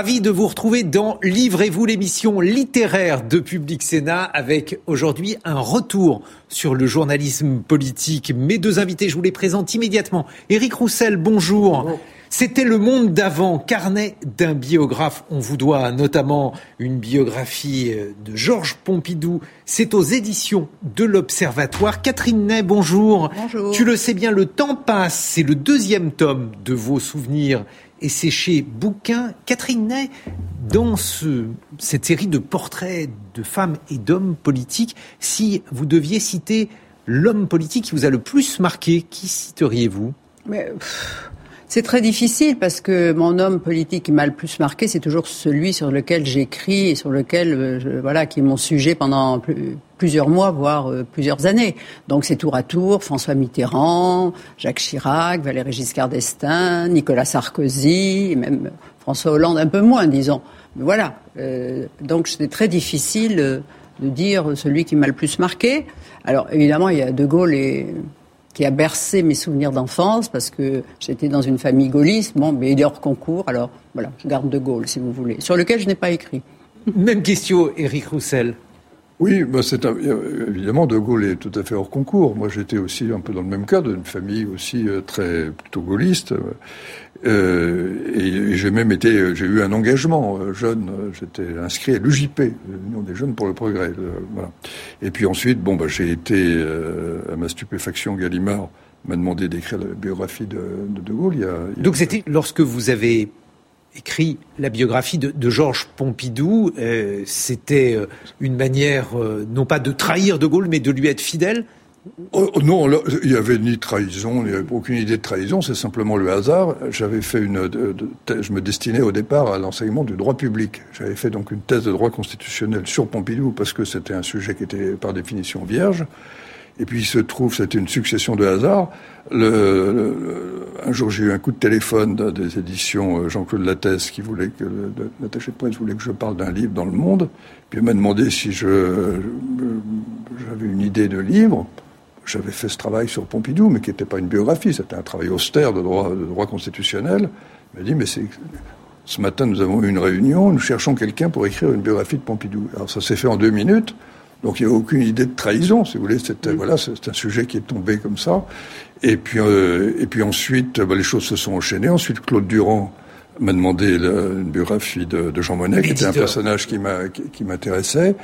Ravi de vous retrouver dans Livrez-vous l'émission littéraire de Public Sénat avec aujourd'hui un retour sur le journalisme politique. Mes deux invités, je vous les présente immédiatement. Éric Roussel, bonjour. C'était le monde d'avant, carnet d'un biographe. On vous doit notamment une biographie de Georges Pompidou. C'est aux éditions de l'Observatoire. Catherine Ney, bonjour. Bonjour. Tu le sais bien, le temps passe. C'est le deuxième tome de vos souvenirs et c'est chez Bouquin. Catherine Ney, dans ce, cette série de portraits de femmes et d'hommes politiques, si vous deviez citer l'homme politique qui vous a le plus marqué, qui citeriez-vous? Mais, pff, C'est très difficile parce que mon homme politique qui m'a le plus marqué, c'est toujours celui sur lequel j'écris et sur lequel, euh, voilà, qui est mon sujet pendant plus, plusieurs mois, voire euh, plusieurs années. Donc c'est tour à tour François Mitterrand, Jacques Chirac, Valéry Giscard d'Estaing, Nicolas Sarkozy, et même François Hollande un peu moins, disons. Mais voilà. Euh, donc c'était très difficile euh, de dire celui qui m'a le plus marqué. Alors évidemment, il y a De Gaulle et qui a bercé mes souvenirs d'enfance parce que j'étais dans une famille gaulliste. Bon, mais il est hors concours, alors voilà, je garde De Gaulle si vous voulez, sur lequel je n'ai pas écrit. Même question, Éric Roussel. Oui, bah c'est un, évidemment De Gaulle est tout à fait hors concours. Moi, j'étais aussi un peu dans le même cas, d'une famille aussi euh, très plutôt gaulliste. Euh, et j'ai même été, j'ai eu un engagement euh, jeune. J'étais inscrit à l'UJP, l'Union des jeunes pour le progrès. Euh. Et puis ensuite, bon, bah, j'ai été euh, à ma stupéfaction, Gallimard m'a demandé d'écrire la biographie de De, Gaulle. Donc c'était lorsque vous avez écrit la biographie de, Georges Pompidou, euh, c'était euh, une manière euh, non pas de trahir De Gaulle, mais de lui être fidèle. Oh, non, là, il n'y avait ni trahison, aucune idée de trahison, c'est simplement le hasard. J'avais fait une, je me destinais au départ à l'enseignement du droit public. J'avais fait donc une thèse de droit constitutionnel sur Pompidou parce que c'était un sujet qui était par définition vierge. Et puis il se trouve, c'était une succession de hasards. Un jour, j'ai eu un coup de téléphone des éditions Jean-Claude Lattès qui voulait que l'attaché de presse voulait que je parle d'un livre dans le monde. Puis il m'a demandé si je j'avais une idée de livre. J'avais fait ce travail sur Pompidou, mais qui n'était pas une biographie, c'était un travail austère de droit, de droit constitutionnel. Il m'a dit, mais c'est ce matin, nous avons eu une réunion, nous cherchons quelqu'un pour écrire une biographie de Pompidou. Alors ça s'est fait en deux minutes. Donc il n'y a aucune idée de trahison, si vous voulez. C'était, voilà, c'est un sujet qui est tombé comme ça. Et puis, euh, et puis ensuite, bah, les choses se sont enchaînées. Ensuite, Claude Durand m'a demandé la, une biographie de, de Jean Monnet, qui était un personnage qui, m'a, qui, qui m'intéressait.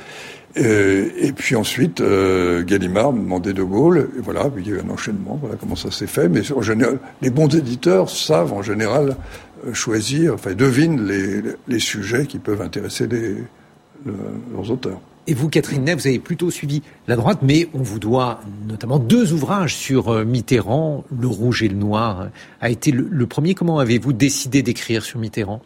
Et, et, puis ensuite, euh, Gallimard demandait De Gaulle. Et voilà, il y a eu un enchaînement. Voilà comment ça s'est fait. Mais en général, les bons éditeurs savent en général euh, choisir, enfin devinent les, les sujets qui peuvent intéresser les, le, leurs auteurs. Et vous, Catherine Ney, vous avez plutôt suivi la droite, mais on vous doit notamment deux ouvrages sur euh, Mitterrand. Le Rouge et le Noir a été le premier. Comment avez-vous décidé d'écrire sur Mitterrand?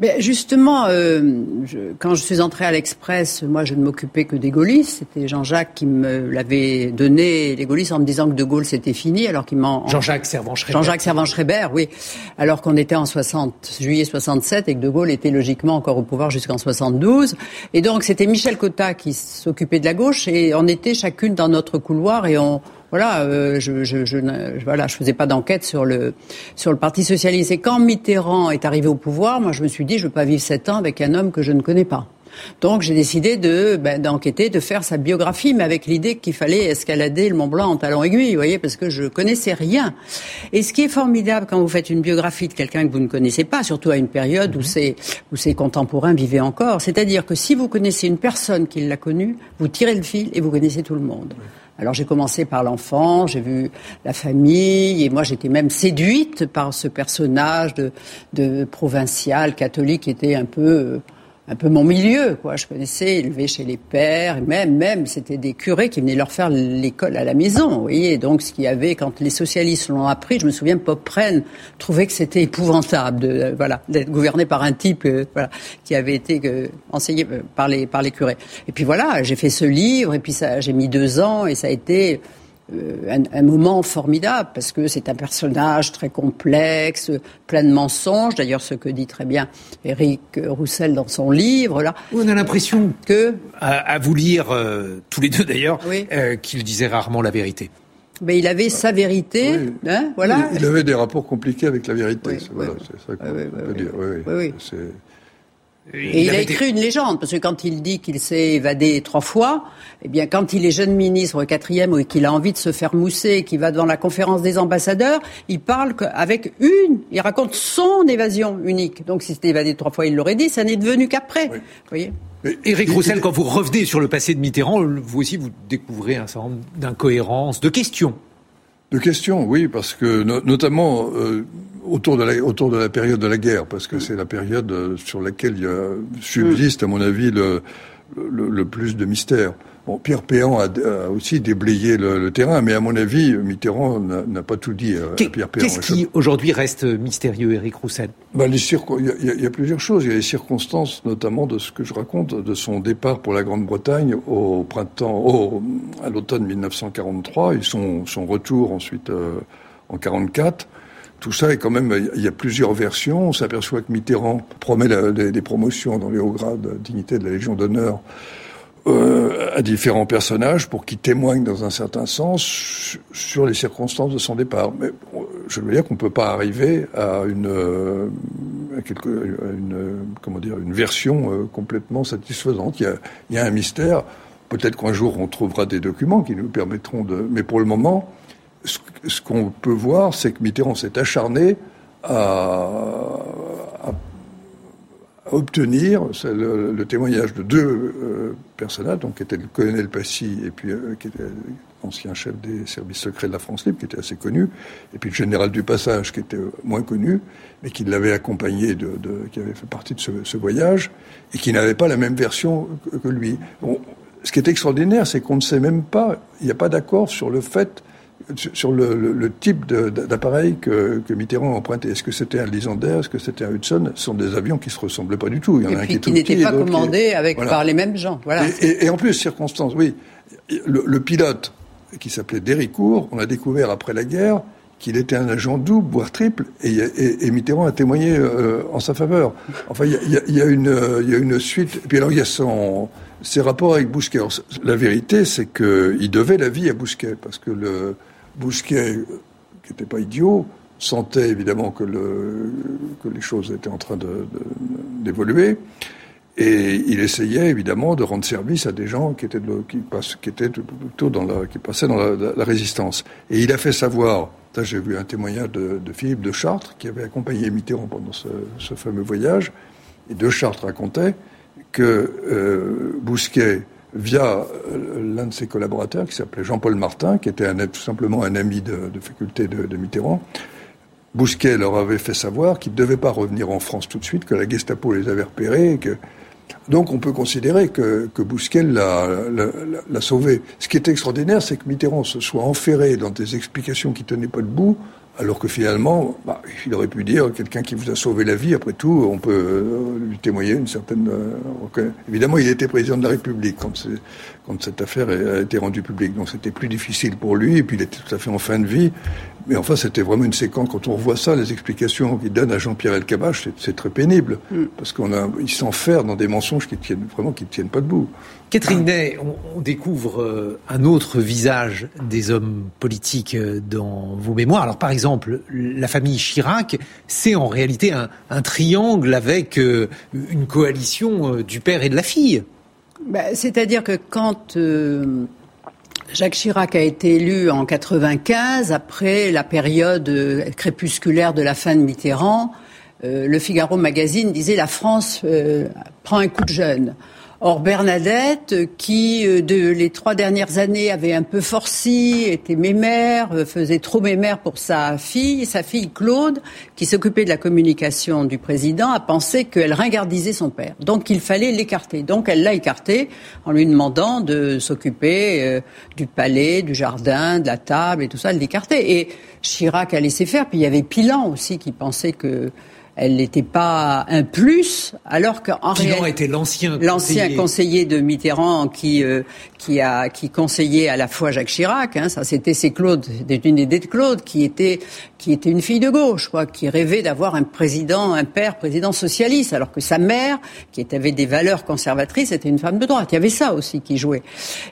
Mais justement, euh, je, quand je suis entrée à l'Express, moi, je ne m'occupais que des gaullistes. C'était Jean-Jacques qui me l'avait donné, les gaullistes, en me disant que De Gaulle, c'était fini, alors qu'il m'en... Jean-Jacques Servan-Schreiber. Jean-Jacques Servan-Schreiber, oui. Alors qu'on était en 60, juillet 67 et que De Gaulle était logiquement encore au pouvoir jusqu'en 72. Et donc, c'était Michel Cotta qui s'occupait de la gauche et on était chacune dans notre couloir et on voilà, euh, je, je, je, voilà, je faisais pas d'enquête sur le sur le Parti socialiste. Et quand Mitterrand est arrivé au pouvoir, moi, je me suis dit, je veux pas vivre sept ans avec un homme que je ne connais pas. Donc j'ai décidé de ben, d'enquêter, de faire sa biographie, mais avec l'idée qu'il fallait escalader le Mont Blanc en talons aiguilles, vous voyez, parce que je connaissais rien. Et ce qui est formidable quand vous faites une biographie de quelqu'un que vous ne connaissez pas, surtout à une période où ses où ses contemporains vivaient encore, c'est-à-dire que si vous connaissez une personne qui l'a connue, vous tirez le fil et vous connaissez tout le monde. Alors j'ai commencé par l'enfant, j'ai vu la famille, et moi j'étais même séduite par ce personnage de, de provincial catholique qui était un peu un peu mon milieu, quoi. Je connaissais, élevé chez les pères, même, même, c'était des curés qui venaient leur faire l'école à la maison, vous voyez. Donc, ce qu'il y avait, quand les socialistes l'ont appris, je me souviens, Popren trouvait que c'était épouvantable de, voilà, d'être gouverné par un type, euh, voilà, qui avait été euh, enseigné euh, par les, par les curés. Et puis voilà, j'ai fait ce livre, et puis ça, j'ai mis deux ans, et ça a été, euh, un, moment formidable parce que c'est un personnage très complexe, plein de mensonges. D'ailleurs, ce que dit très bien Éric Roussel dans son livre. Là, on a l'impression que, à, vous lire euh, tous les deux d'ailleurs, euh, qu'il disait rarement la vérité. Mais il avait sa vérité, hein, voilà. Il, avait des rapports compliqués avec la vérité. voilà, c'est ça qu'on peut dire. Et il, a écrit une légende, parce que quand il dit qu'il s'est évadé trois fois, eh bien, quand il est jeune ministre au quatrième et qu'il a envie de se faire mousser, qu'il va devant la conférence des ambassadeurs, il parle avec une, il raconte son évasion unique. Donc, si c'était évadé trois fois, il l'aurait dit, ça n'est devenu qu'après. Vous voyez Éric Roussel, quand vous revenez sur le passé de Mitterrand, vous aussi, vous découvrez un certain nombre d'incohérences, de questions. De questions, oui, parce que notamment, euh, autour de, la, autour de la période de la guerre, parce que c'est la période euh, sur laquelle il y a, subsiste, à mon avis, le, le, le plus de mystère. Bon, Pierre Péan a, aussi déblayé le, terrain, mais à mon avis, Mitterrand n'a pas tout dit à Pierre Péan. Qu'est-ce qui aujourd'hui reste mystérieux, Éric Roussel? Ben, il, y a, plusieurs choses. Il y a les circonstances, notamment de ce que je raconte, de son départ pour la Grande-Bretagne au printemps, au, à l'automne 1943, et son, son retour ensuite euh, en 44 tout ça est quand même, il y a plusieurs versions. On s'aperçoit que Mitterrand promet des, promotions dans les hauts grades, dignité de la Légion d'honneur, euh, à différents personnages pour qu'ils témoignent dans un certain sens sur les circonstances de son départ. Mais je veux dire qu'on ne peut pas arriver à une, euh, à quelque, une, comment dire, une version euh, complètement satisfaisante. Il y a un mystère. Peut-être qu'un jour on trouvera des documents qui nous permettront de. Mais pour le moment, ce, qu'on peut voir, c'est que Mitterrand s'est acharné à, obtenir le, témoignage de deux euh, personnages, donc qui étaient le colonel Passy et puis euh, qui était ancien chef des services secrets de la France libre, qui était assez connu, et puis le général du Passage, qui était moins connu, mais qui l'avait accompagné, qui avait fait partie de ce, voyage, et qui n'avait pas la même version que, lui. ce qui est extraordinaire, c'est qu'on ne sait même pas, il n'y a pas d'accord sur le fait sur le, type d'appareil que, Mitterrand a emprunté. Est-ce que c'était un Lysander Est-ce que c'était un Hudson Ce sont des avions qui se ressemblent pas du tout. Il y en a un qui, qui n'était pas commandé avec, par les mêmes gens. Voilà. Et, en plus, circonstance, oui. Le, pilote, qui s'appelait Déricourt, on a découvert après la guerre qu'il était un agent double, voire triple, et, Mitterrand a témoigné euh, en sa faveur. Enfin, il y a, une, il y a une suite. Et puis alors, il y a son, ses rapports avec Bousquet. la vérité, c'est qu'il devait la vie à Bousquet, parce que le, Bousquet, qui n'était pas idiot, sentait évidemment que, le, que, les choses étaient en train d'évoluer. Et il essayait évidemment de rendre service à des gens qui étaient, dans la, passaient dans la, résistance. Et il a fait savoir, j'ai vu un témoignage de, Philippe de Chartres qui avait accompagné Mitterrand pendant ce, fameux voyage. Et de Chartres racontait que euh, Bousquet via euh, l'un de ses collaborateurs qui s'appelait Jean-Paul Martin, qui était un, tout simplement un ami de, faculté de, Mitterrand. Bousquet leur avait fait savoir qu'ils ne devaient pas revenir en France tout de suite, que la Gestapo les avait repérés. que... Donc on peut considérer que, que Bousquet l'a sauvé. Ce qui est extraordinaire, c'est que Mitterrand se soit enferré dans des explications qui tenaient pas debout, alors que finalement, bah, il aurait pu dire quelqu'un qui vous a sauvé la vie, après tout, on peut euh, lui témoigner une certaine. Euh, évidemment, il était président de la République quand, quand cette affaire a été rendue publique, donc c'était plus difficile pour lui, et puis il était tout à fait en fin de vie. Mais enfin, c'était vraiment une séquence. Quand on revoit ça, les explications qu'il donne à Jean-Pierre Elkabach, c'est très pénible, mm. parce qu'on a, il s'enferme dans des mensonges qui tiennent vraiment qui tiennent pas debout. Catherine on, découvre euh, un autre visage des hommes politiques euh, dans vos mémoires. Alors, par exemple, la famille Chirac, c'est en réalité un, triangle avec euh, une coalition du père et de la fille. Bah, c'est-à-dire que quand Jacques Chirac a été élu en 95, après la période crépusculaire de la fin de Mitterrand, le Figaro magazine disait la France prend un coup de jeune. Or Bernadette, qui euh, de les trois dernières années avait un peu forci, était mémère, euh, faisait trop mémère pour sa fille, sa fille Claude, qui s'occupait de la communication du président, a pensé qu'elle ringardisait son père. Donc il fallait l'écarter. Donc elle l'a écarté en lui demandant de s'occuper euh, du palais, du jardin, de la table et tout ça, de l'écarter. Et Chirac a laissé faire. Puis il y avait Pilan aussi qui pensait que elle n'était pas un plus, alors qu'en réalité, était l'ancien l'ancien conseiller. de Mitterrand qui euh, qui a qui conseillait à la fois Jacques Chirac. Hein, ça, c'était c'est Claude, c'était une idée de Claude qui était qui était une fille de gauche, quoi, qui rêvait d'avoir un président, un père président socialiste, alors que sa mère, qui avait des valeurs conservatrices, était une femme de droite. Il y avait ça aussi qui jouait.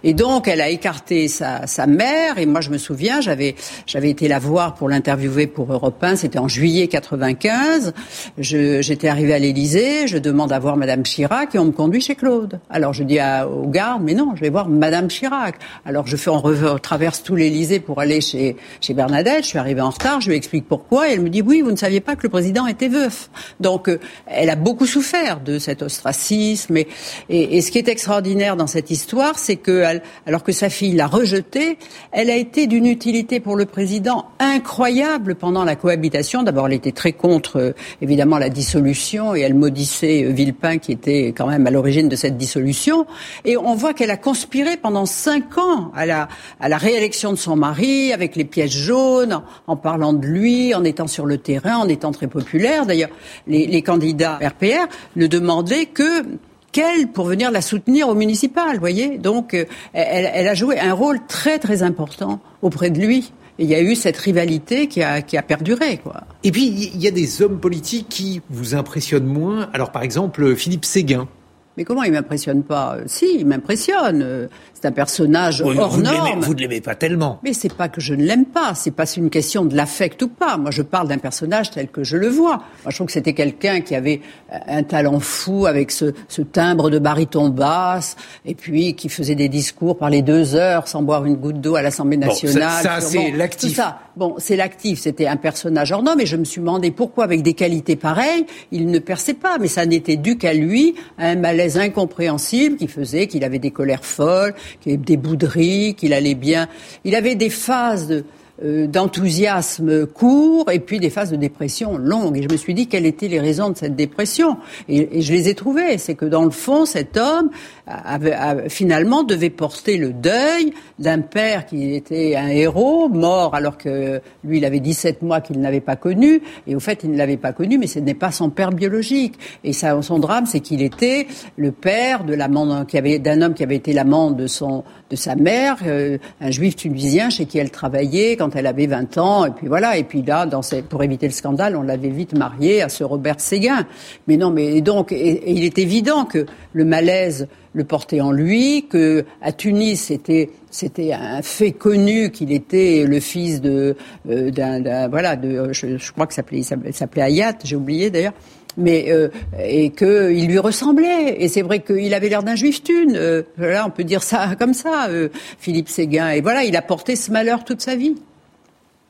Et donc, elle a écarté sa, sa mère. Et moi, je me souviens, j'avais j'avais été la voir pour l'interviewer pour Europe 1. C'était en juillet 95. J'étais arrivée à l'Élysée. Je demande à voir Madame Chirac et on me conduit chez Claude. Alors je dis à, aux gardes, mais non, je vais voir Madame Chirac. Alors je fais, on, traverse tout l'Élysée pour aller chez chez Bernadette. Je suis arrivée en retard. Je lui explique pourquoi. Et elle me dit oui, vous ne saviez pas que le président était veuf. Donc, euh, elle a beaucoup souffert de cet ostracisme. Et, et, ce qui est extraordinaire dans cette histoire, c'est que, alors que sa fille l'a rejeté, elle a été d'une utilité pour le président incroyable pendant la cohabitation. D'abord, elle était très contre, euh, évidemment, la dissolution et elle maudissait euh, Villepin, qui était quand même à l'origine de cette dissolution. Et on voit qu'elle a conspiré pendant cinq ans à la, à la réélection de son mari, avec les pièces jaunes, en parlant de lui, en étant sur le terrain, en étant très populaire. D'ailleurs, les, candidats RPR ne demandaient que qu'elle pour venir la soutenir au municipal, voyez. Donc, euh, elle, a joué un rôle très très important auprès de lui. Il y a eu cette rivalité qui a, qui a perduré, quoi. Et puis, il y a des hommes politiques qui vous impressionnent moins. Alors, par exemple, Philippe Séguin. Mais comment il m'impressionne pas? Si, il m'impressionne. C'est un personnage hors vous norme. Vous ne l'aimez pas tellement. Mais c'est pas que je ne l'aime pas. C'est pas une question de l'affect ou pas. Moi, je parle d'un personnage tel que je le vois. Moi, je trouve que c'était quelqu'un qui avait un talent fou avec ce, ce, timbre de baryton basse et puis qui faisait des discours par les deux heures sans boire une goutte d'eau à l'Assemblée nationale. ça, c'est l'actif. ça. Bon, c'est l'actif. C'était un personnage hors norme. Et je me suis demandé pourquoi, avec des qualités pareilles, il ne perçait pas. Mais ça n'était dû qu'à lui, à un malaise incompréhensible qui faisait qu'il avait des colères folles, qu'il avait des bouderies, qu'il allait bien. Il avait des phases euh, d'enthousiasme court et puis des phases de dépression longues. Et je me suis dit quelles étaient les raisons de cette dépression. Et, je les ai trouvées. C'est que dans le fond, cet homme avait, finalement devait porter le deuil d'un père qui était un héros, mort alors que lui, il avait 17 mois qu'il n'avait pas connu. Et au fait, il ne l'avait pas connu, mais ce n'est pas son père biologique. Et ça, son drame, c'est qu'il était le père de l'amant d'un homme qui avait été l'amant de son de sa mère, euh, un juif tunisien chez qui elle travaillait quand elle avait 20 ans. Et puis voilà. Et puis là, dans pour éviter le scandale, on l'avait vite mariée à ce Robert Séguin. Mais non, mais donc, il est évident que le malaise le portait en lui, que à Tunis c'était c'était un fait connu qu'il était le fils de euh, d'un voilà de je, crois que s'appelait il s'appelait Hayat, j'ai oublié d'ailleurs mais euh, et qu'il lui ressemblait. Et c'est vrai qu'il avait l'air d'un juif thune. Euh, on peut dire ça comme ça, euh, Philippe Séguin. Et voilà, il a porté ce malheur toute sa vie.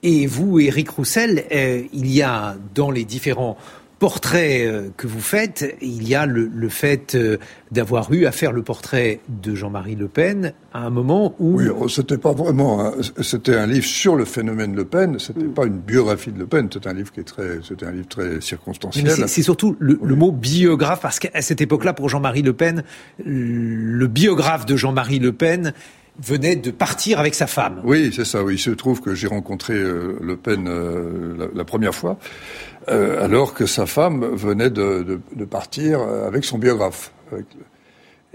Et vous, Éric Roussel, il y a dans les différents portrait euh, que vous faites, il y a le, fait euh, d'avoir eu à faire le portrait de Jean-Marie Le Pen à un moment où... Oui, oh, c'était pas vraiment... c'était un livre sur le phénomène Le Pen, c'était pas une biographie de Le Pen, c'était un livre qui est très... C'était un livre très circonstanciel. C'est surtout le, le, mot biographe, parce qu'à cette époque-là, pour Jean-Marie Le Pen, le biographe de Jean-Marie Le Pen venait de partir avec sa femme. Oui, c'est ça. Oui, il se trouve que j'ai rencontré euh, Le Pen euh, la, première fois, euh, alors que sa femme venait de, partir avec son biographe.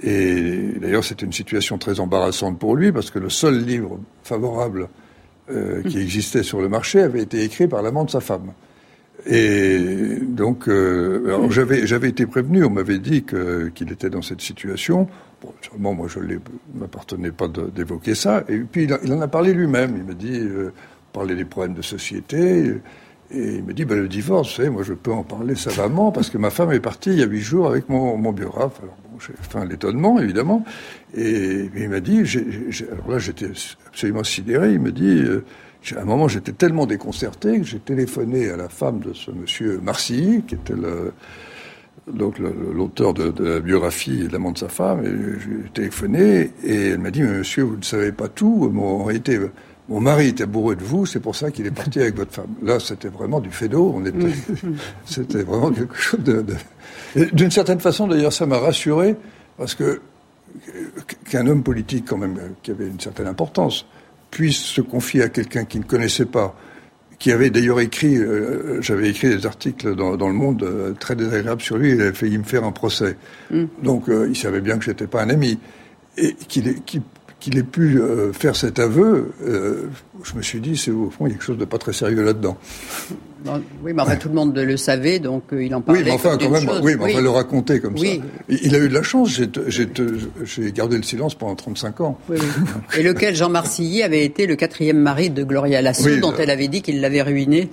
Et d'ailleurs, c'était une situation très embarrassante pour lui parce que le seul livre favorable qui existait sur le marché avait été écrit par l'amant de sa femme. Et donc, j'avais j'avais été prévenu, on m'avait dit qu'il était dans cette situation. Bon, moi, je ne m'appartenais pas d'évoquer ça. Et puis, il, en a parlé lui-même. Il m'a dit, euh, parler des problèmes de société. Et il me dit, ben, le divorce, vous savez, moi, je peux en parler savamment parce que ma femme est partie il y a huit jours avec mon, mon biographe. Alors, bon, j'ai fait l'étonnement, évidemment. Et, il m'a dit, alors là, j'étais absolument sidéré. Il me dit, euh, à un moment, j'étais tellement déconcerté que j'ai téléphoné à la femme de ce monsieur Marcy, qui était le donc l'auteur de, la biographie et de l'amant de sa femme, et je téléphoné et elle m'a dit, monsieur, vous ne savez pas tout, en réalité, mon mari est amoureux de vous, c'est pour ça qu'il est parti avec votre femme. Là, c'était vraiment du on était, mm. c'était vraiment quelque chose de... D'une certaine façon, d'ailleurs, ça m'a rassuré, parce que qu'un homme politique, quand même, qui avait une certaine importance, puisse se confier à quelqu'un qu'il ne connaissait pas, qui avait d'ailleurs écrit, euh, j'avais écrit des articles dans, Le Monde euh, très désagréables sur lui, il avait failli me faire un procès. Mm. Donc euh, il savait bien que j'étais pas un ami. Et qu'il qu'il ait pu faire cet aveu, je me suis dit, c'est au fond, il y a quelque chose de pas très sérieux là-dedans oui, mais enfin, tout le monde le savait, donc euh, il en parlait. Oui, mais enfin, quand même, oui, mais oui. le raconter comme ça. Il a eu de la chance, j'ai gardé le silence pendant 35 ans. Et lequel, Jean Marcilly, avait été le quatrième mari de Gloria Lasso, dont elle avait dit qu'il l'avait ruiné.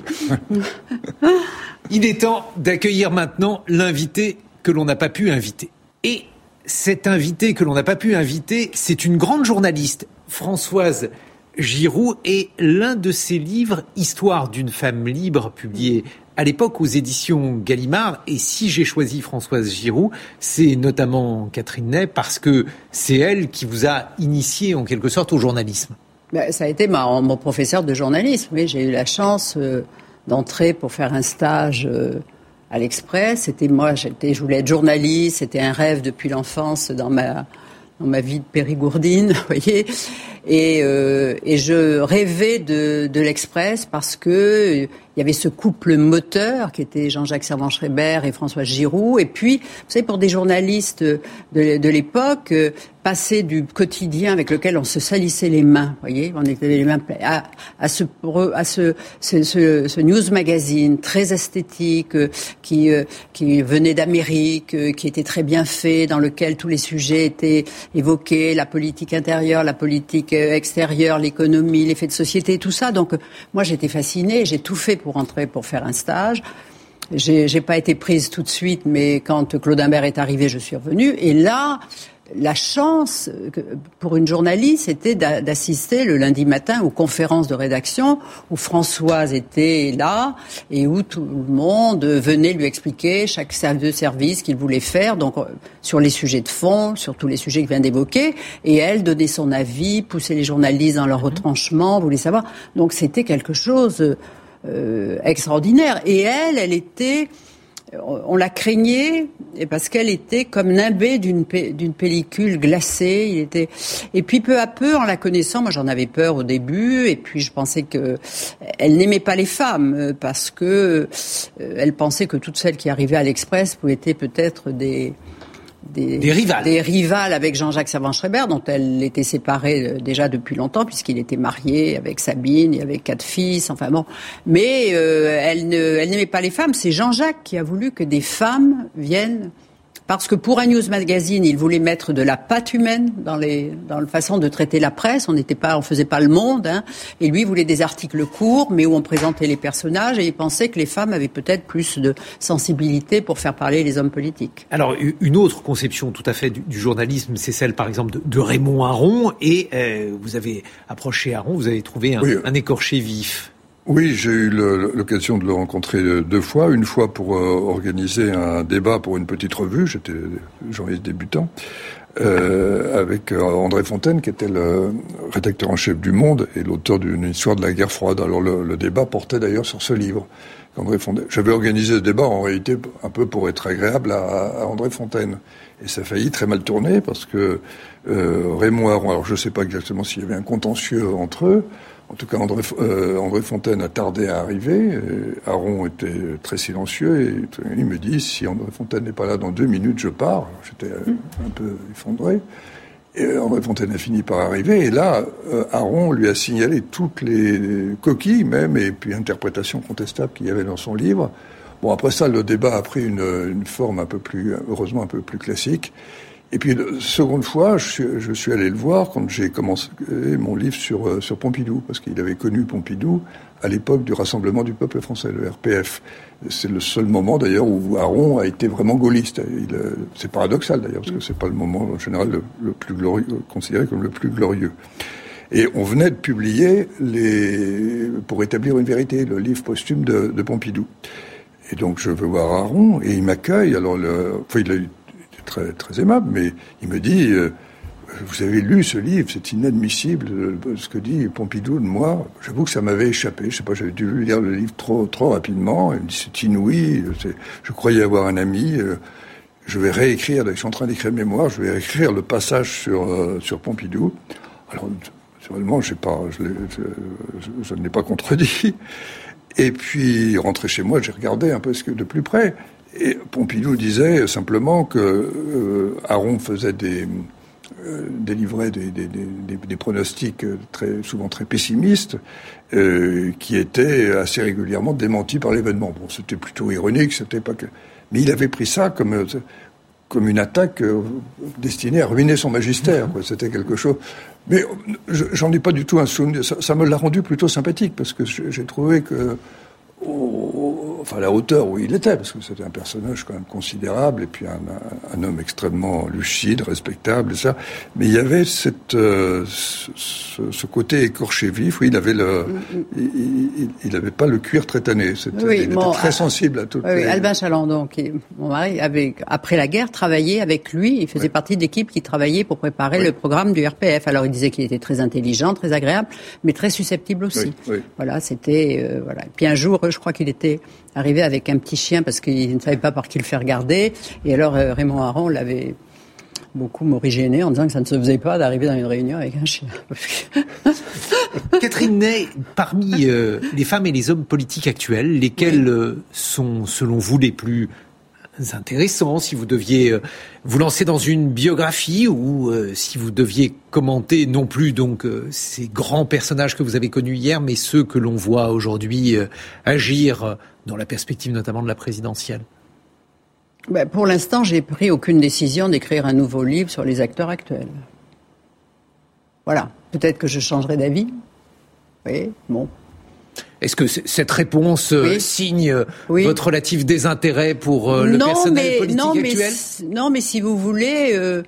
il est temps d'accueillir maintenant l'invité que l'on n'a pas pu inviter. Et cet invité que l'on n'a pas pu inviter, c'est une grande journaliste, Françoise Giroud est l'un de ses livres, Histoire d'une femme libre, publié à l'époque aux éditions Gallimard. Et si j'ai choisi Françoise Giroud, c'est notamment Catherine Ney parce que c'est elle qui vous a initié en quelque sorte au journalisme. Ben, ça a été mon professeur de journalisme. Oui, j'ai eu la chance euh, d'entrer pour faire un stage. Euh, à l'Express, c'était moi, j'étais, je voulais être journaliste, c'était un rêve depuis l'enfance dans ma dans ma vie de périgourdine, vous voyez. Et, euh, et je rêvais de, de l'Express parce que il y avait ce couple moteur qui était Jean-Jacques Servan-Schreiber et François Giroud. Et puis, vous savez, pour des journalistes de, l'époque, euh, passer du quotidien avec lequel on se salissait les mains, voyez, on était les mains à, à ce, news magazine très esthétique euh, euh, qui venait d'Amérique, qui était très bien fait, dans lequel tous les sujets étaient évoqués, la politique intérieure, la politique extérieure, l'économie, les faits de société, tout ça. Donc, moi, j'étais fascinée, j'ai tout fait pour rentrer pour faire un stage. J'ai pas été prise tout de suite, mais quand Claude Imbert est arrivé, je suis revenue. Et là, la chance pour une journaliste, c'était d'assister le lundi matin aux conférences de rédaction où Françoise était là et où tout le monde venait lui expliquer chaque de service qu'il voulait faire, donc euh, sur les sujets de fond, sur tous les sujets qu'il vient d'évoquer, et elle donnait son avis, poussait les journalistes dans leur mmh. retranchement, voulait savoir. Donc c'était quelque chose euh, extraordinaire. Et elle, elle était, on la craignait parce qu'elle était comme nimbée d'une d'une pellicule glacée. Il était et puis peu à peu, en la connaissant, moi j'en avais peur au début et puis je pensais que elle n'aimait pas les femmes euh, parce que euh, elle pensait que toutes celles qui arrivaient à l'Express pouvaient être peut-être des des, rivales. Des rivales avec Jean-Jacques Servan-Schreiber, dont elle était séparée euh, déjà depuis longtemps, puisqu'il était marié avec Sabine, il avait quatre fils, enfin bon. Mais euh, elle n'aimait pas les femmes. C'est Jean-Jacques qui a voulu que des femmes viennent parce que pour un news magazine, il voulait mettre de la pâte humaine dans les dans la façon de traiter la presse. On n'était pas, on faisait pas le monde. Hein. Et lui voulait des articles courts, mais où on présentait les personnages. Et il pensait que les femmes avaient peut-être plus de sensibilité pour faire parler les hommes politiques. Alors une autre conception tout à fait du, journalisme, c'est celle par exemple de, Raymond Aron. Et euh, vous avez approché Aron, vous avez trouvé un écorché vif. Oui, j'ai eu l'occasion de le rencontrer deux fois. Une fois pour euh, organiser un débat pour une petite revue, j'étais journaliste débutant, euh, avec euh, André Fontaine, qui était le rédacteur en chef du Monde et l'auteur d'une histoire de la guerre froide. Alors le, débat portait d'ailleurs sur ce livre. J'avais organisé ce débat en réalité un peu pour être agréable à, André Fontaine. Et ça a failli très mal tourner parce que Raymond Aron, alors je ne sais pas exactement s'il y avait un contentieux entre eux, en tout cas, André, euh, André, Fontaine a tardé à arriver. Aron était très silencieux et il me dit si André Fontaine n'est pas là dans deux minutes, je pars. J'étais euh, un peu effondré. Et André Fontaine a fini par arriver. Et là, euh, Aron lui a signalé toutes les coquilles, même, et puis interprétations contestables qu'il y avait dans son livre. Bon, après ça, le débat a pris une, une forme un peu plus, heureusement, un peu plus classique. Et puis, seconde fois, je suis, je suis allé le voir quand j'ai commencé mon livre sur, euh, sur Pompidou, parce qu'il avait connu Pompidou à l'époque du Rassemblement du peuple français, le RPF. C'est le seul moment d'ailleurs où Aaron a été vraiment gaulliste. Euh, c'est paradoxal d'ailleurs, parce que c'est pas le moment en général le, plus glorieux, considéré comme le plus glorieux. Et on venait de publier les, pour établir une vérité, le livre posthume de, de Pompidou. Et donc je veux voir Aaron et il m'accueille. Alors, le, enfin, il, a, été très, aimable, mais il me dit euh, Vous avez lu ce livre, c'est inadmissible ce que dit Pompidou de moi. J'avoue que ça m'avait échappé. Je sais pas, j'avais dû lire le livre trop, trop rapidement. Il me dit C'est inouï. Je croyais avoir un ami. Euh, je vais réécrire, je suis en train d'écrire mémoire, je vais réécrire le passage sur, euh, sur Pompidou. Alors, naturellement, pas, je, je, je ne l'ai pas contredit. Et puis, rentré chez moi, j'ai regardé un peu ce que de plus près. Et Pompidou disait simplement que euh, Aaron faisait des, euh, délivrait des, pronostics très souvent très pessimistes, euh, qui étaient assez régulièrement démentis par l'événement. Bon, c'était plutôt ironique, c'était pas mais il avait pris ça comme comme une attaque euh, destinée à ruiner son magistère. C'était quelque chose. Mais j'en ai pas du tout un souvenir. Ça me l'a rendu plutôt sympathique parce que j'ai trouvé que enfin la hauteur où il était, parce que c'était un personnage quand même considérable et puis un, un, homme extrêmement lucide, respectable et ça. Mais il y avait cette, euh, ce, ce, côté écorché vif où il avait le, il n'avait pas le cuir très tanné. Oui, il était très sensible à tout. Oui, Albin Chalandon, qui, mon mari, avait après la guerre travaillé avec lui. Il faisait partie de l'équipe qui travaillait pour préparer le programme du RPF. Alors il disait qu'il était très intelligent, très agréable, mais très susceptible aussi. Voilà, c'était euh, voilà. Et puis un jour, je crois qu'il était arrivé avec un petit chien parce qu'il ne savait pas par qui le faire garder. Et alors euh, Raymond Aron l'avait beaucoup morigéné en disant que ça ne se faisait pas d'arriver dans une réunion avec un chien. Catherine Ney, parmi euh, les femmes et les hommes politiques actuels, lesquels euh, sont, selon vous, les plus intéressant si vous deviez euh, vous lancer dans une biographie ou si vous deviez commenter non plus donc ces grands personnages que vous avez connus hier, mais ceux que l'on voit aujourd'hui agir dans la perspective notamment de la présidentielle. Ben, pour l'instant, j'ai pris aucune décision d'écrire un nouveau livre sur les acteurs actuels. Voilà. Peut-être que je changerai d'avis. Oui, bon. Est-ce que cette réponse euh, signe euh, votre relatif désintérêt pour euh, le personnel politique non, actuel? mais, Non, mais si vous voulez,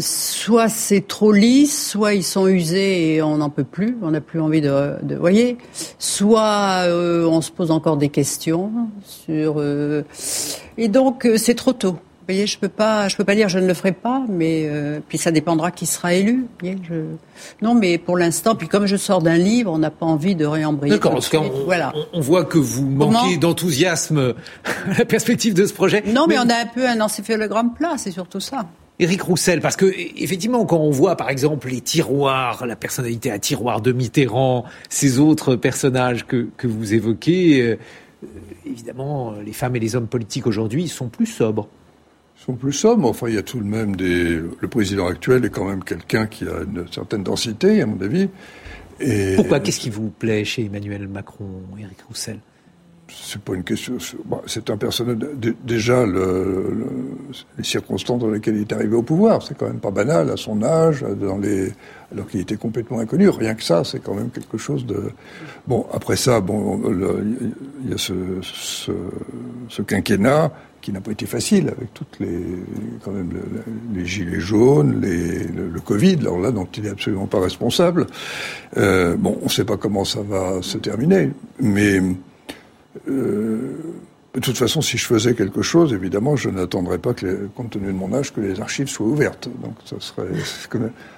soit c'est trop lisse, soit ils sont usés et on n'en peut plus, on n'a plus envie de, de voyez. Soit on se pose encore des questions sur et donc c'est trop tôt voyez, je peux pas, je peux pas dire je ne le ferai pas, mais euh, puis ça dépendra qui sera élu. Voyez, je... Non, mais pour l'instant, puis comme je sors d'un livre, on n'a pas envie de réembrayer. D'accord, qu'on voilà. on voit que vous manquez d'enthousiasme à la perspective de ce projet. Non, mais, on a un peu un encéphalogramme plat, c'est surtout ça. Éric Roussel, parce que effectivement, quand on voit par exemple les tiroirs, la personnalité à tiroir de Mitterrand, ces autres personnages que, que vous évoquez, euh, évidemment, les femmes et les hommes politiques aujourd'hui sont plus sobres sont plus sobres. Enfin, il y a tout de même des. Le président actuel est quand même quelqu'un qui a une certaine densité, à mon avis. Et... Pourquoi Qu'est-ce qui vous plaît chez Emmanuel Macron, Éric Roussel? C'est pas une question. c'est un personnage. déjà, le, les circonstances dans lesquelles il est arrivé au pouvoir, c'est quand même pas banal à son âge, alors qu'il était complètement inconnu. Rien que ça, c'est quand même quelque chose de. Bon, après ça, bon, il y a ce, ce, quinquennat qui n'a pas été facile avec toutes les quand même les gilets jaunes, le, Covid, alors là dont il est absolument pas responsable. Euh, bon, on ne sait pas comment ça va se terminer, mais euh, de toute façon, si je faisais quelque chose, évidemment, je n'attendrais pas, que compte tenu de mon âge, que les archives soient ouvertes. Donc, ça serait.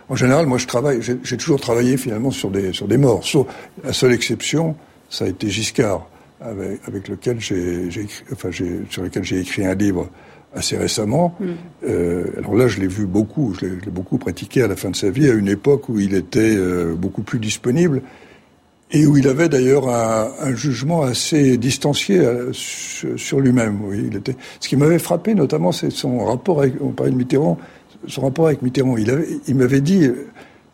En général, moi, je travaille. J'ai toujours travaillé finalement sur des sur des morts. Sauf la seule exception, ça a été Giscard avec, avec lequel j'ai, enfin, sur lequel j'ai écrit un livre assez récemment. Mm. Euh, alors là, je l'ai vu beaucoup, je l'ai, beaucoup pratiqué à la fin de sa vie, à une époque où il était euh, beaucoup plus disponible et où il avait d'ailleurs un, un jugement assez distancié euh, sur, lui-même. Oui, il était. Ce qui m'avait frappé, notamment, c'est son rapport avec. On parlait de Mitterrand. Son rapport avec Mitterrand. Il, avait, il m'avait dit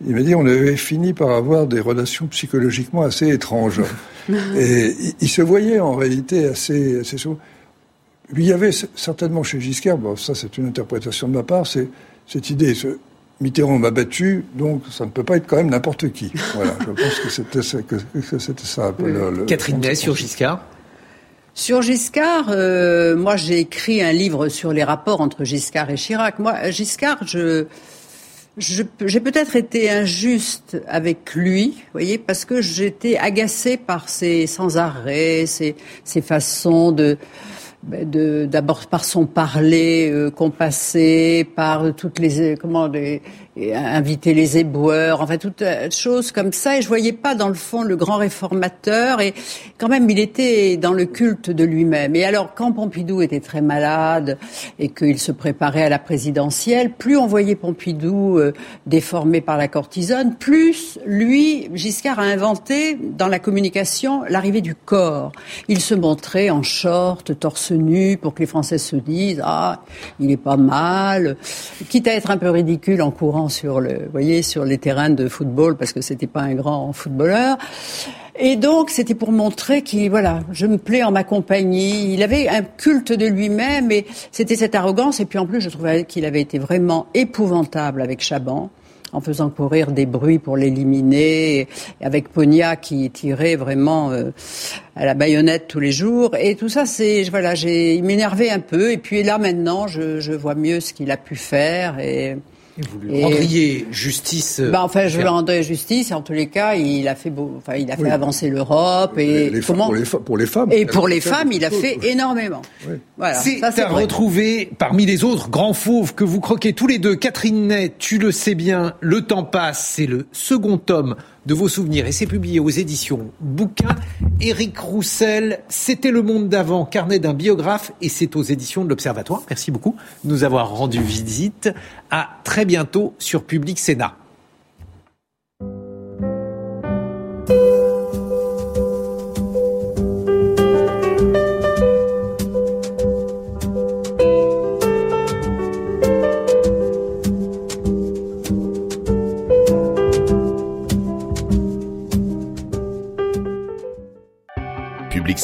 il m'a dit on avait fini par avoir des relations psychologiquement assez étranges. et il, se voyait en réalité assez, assez souvent. Il y avait certainement chez Giscard, bon, ça c'est une interprétation de ma part, c'est cette idée, ce, Mitterrand m'a battu, donc ça ne peut pas être quand même n'importe qui. Voilà, je pense que c'était ça, que, c'était ça Le, Catherine Ney sur Giscard sur Giscard, euh, moi j'ai écrit un livre sur les rapports entre Giscard et Chirac. Moi, Giscard, je j'ai peut-être été injuste avec lui, vous voyez, parce que j'étais agacée par ses sans arrêt, ses, ses façons de d'abord par son parler euh, compassé, par toutes les comment inviter les éboueurs, enfin toutes choses comme ça. Et je voyais pas dans le fond le grand réformateur. Et quand même, il était dans le culte de lui-même. Et alors, quand Pompidou était très malade et qu'il se préparait à la présidentielle, plus on voyait Pompidou euh, déformé par la cortisone, plus lui, Giscard a inventé dans la communication l'arrivée du corps. Il se montrait en short, torse nu, pour que les Français se disent ah, il est pas mal, quitte à être un peu ridicule en courant sur le, voyez, sur les terrains de football parce que c'était pas un grand footballeur. Et donc, c'était pour montrer qu'il, voilà, je me plais en ma compagnie. Il avait un culte de lui-même et c'était cette arrogance. Et puis en plus, je trouvais qu'il avait été vraiment épouvantable avec Chaban en faisant courir des bruits pour l'éliminer, avec Ponia qui tirait vraiment euh, à la baïonnette tous les jours. Et tout ça, c'est voilà, j'ai, il m'énervait un peu. Et puis là, maintenant, je, je vois mieux ce qu'il a pu faire et vous lui rendriez justice bah, Enfin, je lui rendrais justice. En tous les cas, il a fait, beau, enfin, il a fait avancer l'Europe. Et comment... pour, les pour, les femmes. Et pour les femmes, il a fait énormément. Voilà, c'est à retrouver parmi les autres grands fauves que vous croquez tous les deux. Catherine Ney, tu le sais bien, Le temps passe, c'est le second tome de vos souvenirs et c'est publié aux éditions Bouquin. Éric Roussel, c'était le monde d'avant, carnet d'un biographe et c'est aux éditions de l'Observatoire. Merci beaucoup de nous avoir rendu visite. À très bientôt sur Public Sénat.